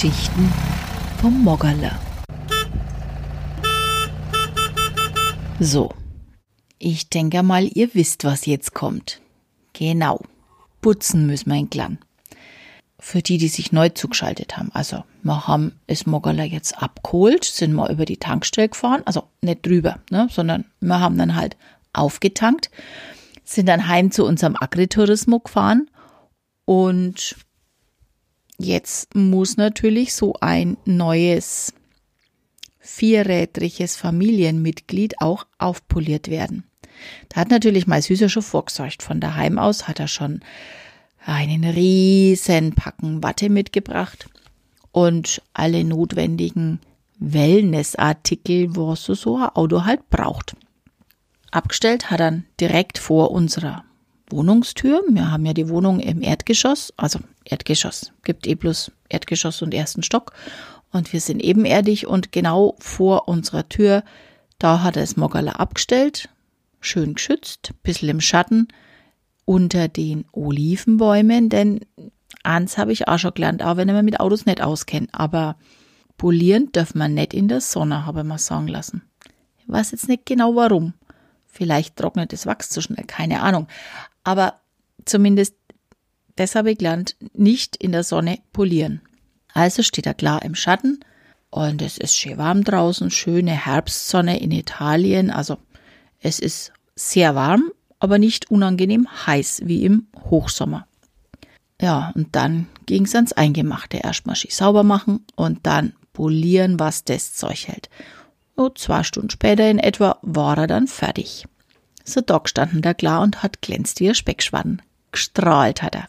Geschichten vom Moggerle. So, ich denke mal, ihr wisst, was jetzt kommt. Genau, putzen müssen wir entlang. Für die, die sich neu zugeschaltet haben. Also, wir haben das Moggerle jetzt abgeholt, sind mal über die Tankstelle gefahren, also nicht drüber, ne, sondern wir haben dann halt aufgetankt, sind dann heim zu unserem Agritourismus gefahren und jetzt muss natürlich so ein neues vierrädriges Familienmitglied auch aufpoliert werden. Da hat natürlich mein Süßer schon vorgesorgt. Von daheim aus hat er schon einen riesen Packen Watte mitgebracht und alle notwendigen Wellnessartikel, was so ein Auto halt braucht. Abgestellt hat er direkt vor unserer Wohnungstür. Wir haben ja die Wohnung im Erdgeschoss, also Erdgeschoss, gibt eh bloß Erdgeschoss und ersten Stock. Und wir sind ebenerdig und genau vor unserer Tür, da hat er das Moggerler abgestellt, schön geschützt, bisschen im Schatten, unter den Olivenbäumen, denn eins habe ich auch schon gelernt, auch wenn ich mich mit Autos nicht auskenne, aber polieren darf man nicht in der Sonne, habe ich mal sagen lassen. Ich weiß jetzt nicht genau warum. Vielleicht trocknet das Wachs zu schnell, keine Ahnung. Aber zumindest das habe ich gelernt, nicht in der Sonne polieren. Also steht er klar im Schatten und es ist schön warm draußen, schöne Herbstsonne in Italien. Also es ist sehr warm, aber nicht unangenehm heiß wie im Hochsommer. Ja, und dann ging es ans Eingemachte. Erstmal sauber machen und dann polieren, was das Zeug hält. Und zwei Stunden später in etwa war er dann fertig. So Doc standen da klar und hat glänzt wie ein Speckschwaden. Gestrahlt hat er.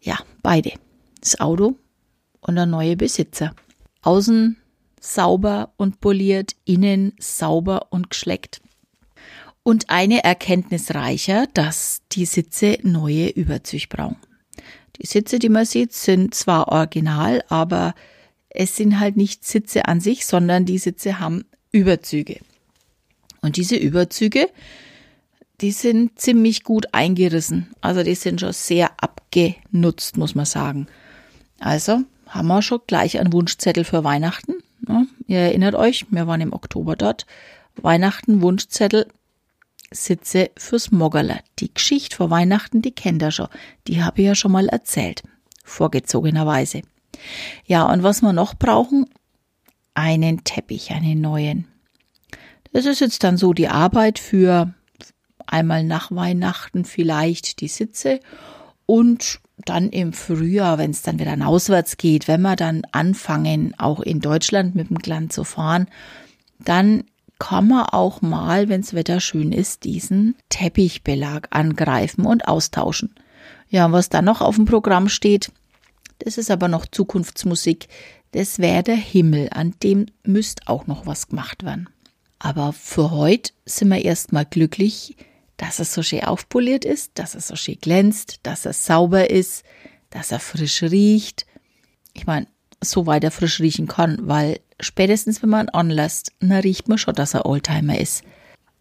Ja, beide. Das Auto und der neue Besitzer. Außen sauber und poliert, innen sauber und geschleckt. Und eine Erkenntnis reicher, dass die Sitze neue Überzüge brauchen. Die Sitze, die man sieht, sind zwar original, aber es sind halt nicht Sitze an sich, sondern die Sitze haben Überzüge. Und diese Überzüge, die sind ziemlich gut eingerissen. Also die sind schon sehr abgenutzt, muss man sagen. Also haben wir schon gleich einen Wunschzettel für Weihnachten. Ja, ihr erinnert euch, wir waren im Oktober dort. Weihnachten, Wunschzettel, Sitze fürs Moggerler. Die Geschichte vor Weihnachten, die kennt ihr schon. Die habe ich ja schon mal erzählt. Vorgezogenerweise. Ja, und was wir noch brauchen? Einen Teppich, einen neuen. Das ist jetzt dann so die Arbeit für einmal nach Weihnachten vielleicht die Sitze und dann im Frühjahr, wenn es dann wieder auswärts geht, wenn wir dann anfangen, auch in Deutschland mit dem Gland zu fahren, dann kann man auch mal, wenn das Wetter schön ist, diesen Teppichbelag angreifen und austauschen. Ja, was dann noch auf dem Programm steht, das ist aber noch Zukunftsmusik. Das wäre der Himmel, an dem müsste auch noch was gemacht werden. Aber für heute sind wir erstmal glücklich, dass es so schön aufpoliert ist, dass es so schön glänzt, dass er sauber ist, dass er frisch riecht. Ich meine, so weit er frisch riechen kann, weil spätestens wenn man anlässt, dann riecht man schon, dass er Oldtimer ist.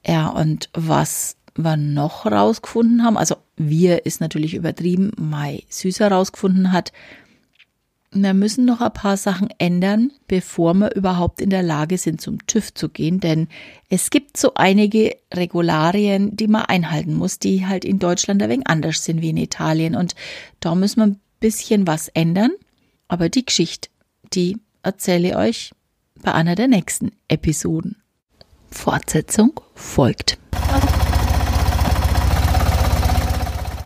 Ja, und was wir noch rausgefunden haben, also wir ist natürlich übertrieben, Mai Süßer rausgefunden hat, wir müssen noch ein paar Sachen ändern, bevor wir überhaupt in der Lage sind, zum TÜV zu gehen, denn es gibt so einige Regularien, die man einhalten muss, die halt in Deutschland ein wenig anders sind wie in Italien und da müssen wir ein bisschen was ändern, aber die Geschichte, die erzähle ich euch bei einer der nächsten Episoden. Fortsetzung folgt.